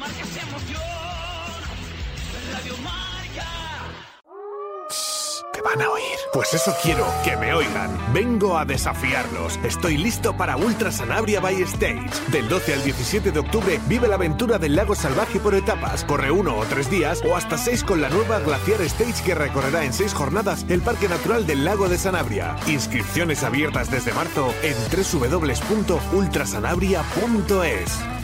Radio emoción. Radio van a oír. Pues eso quiero, que me oigan. Vengo a desafiarlos. Estoy listo para Ultra Sanabria by Stage. Del 12 al 17 de octubre vive la aventura del lago salvaje por etapas. Corre uno o tres días o hasta seis con la nueva Glaciar Stage que recorrerá en seis jornadas el Parque Natural del Lago de Sanabria. Inscripciones abiertas desde marzo en www.ultrasanabria.es.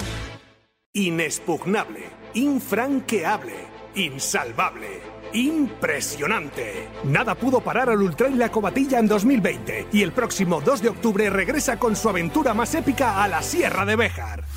Inexpugnable, infranqueable, insalvable. Impresionante. Nada pudo parar al Ultrail La Cobatilla en 2020 y el próximo 2 de octubre regresa con su aventura más épica a la Sierra de Béjar.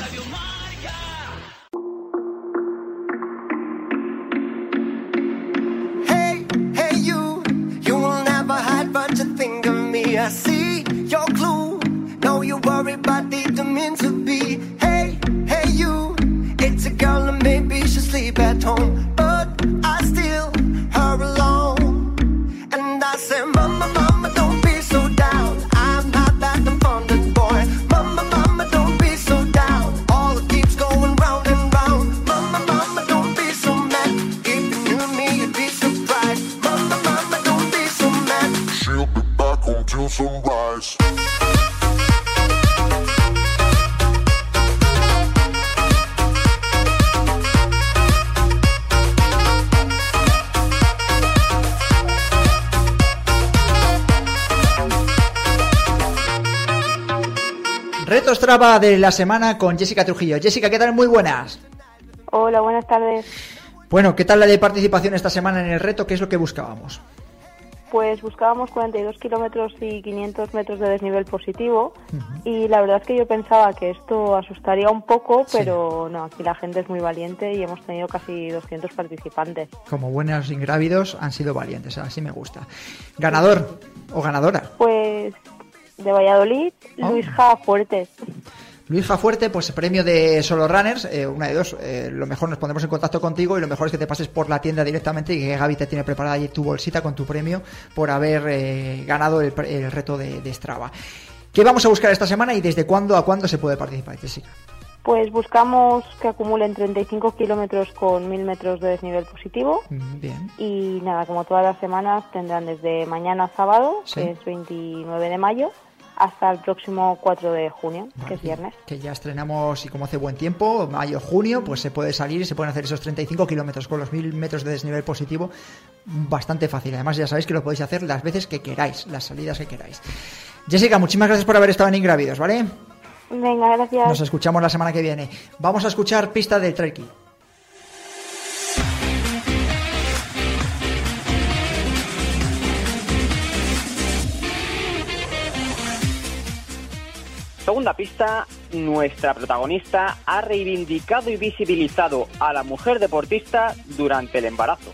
Radio Marca. Hey, hey, you, you will never hide, but you think of me. I see your clue. No, you worry, but didn't mean to be. Hey, hey, you, it's a girl and maybe she'll sleep at home, sunrise. Reto Strava de la semana con Jessica Trujillo. Jessica, ¿qué tal? Muy buenas. Hola, buenas tardes. Bueno, ¿qué tal la de participación esta semana en el reto? ¿Qué es lo que buscábamos? Pues buscábamos 42 kilómetros y 500 metros de desnivel positivo y la verdad es que yo pensaba que esto asustaría un poco, pero no, aquí la gente es muy valiente y hemos tenido casi 200 participantes. Como buenos ingrávidos han sido valientes, así me gusta. ¿Ganador o ganadora? Pues de Valladolid, Oh. Luis Ja Fuertes. Luis Jafuerte, pues premio de Solo Runners, eh, una de dos. eh, lo mejor nos pondremos en contacto contigo y lo mejor es que te pases por la tienda directamente y que Gaby te tiene preparada allí tu bolsita con tu premio por haber eh, ganado el, el reto de, de Strava. ¿Qué vamos a buscar esta semana y desde cuándo a cuándo se puede participar, Jessica? Pues buscamos que acumulen 35 kilómetros con 1000 metros de desnivel positivo. Mm, Bien. Y nada, como todas las semanas, tendrán desde mañana sábado, Sí. que es 29 de mayo, hasta el próximo 4 de junio, que es viernes. Que ya estrenamos y como hace buen tiempo, mayo, junio, pues se puede salir y se pueden hacer esos 35 kilómetros con los 1000 metros de desnivel positivo bastante fácil. Además ya sabéis que lo podéis hacer las veces que queráis, las salidas que queráis. Jessica, muchísimas gracias por haber estado en Ingrávidos, ¿vale? Venga, gracias. Nos escuchamos la semana que viene. Vamos a escuchar pista del Treki. Segunda pista, nuestra protagonista ha reivindicado y visibilizado a la mujer deportista durante el embarazo.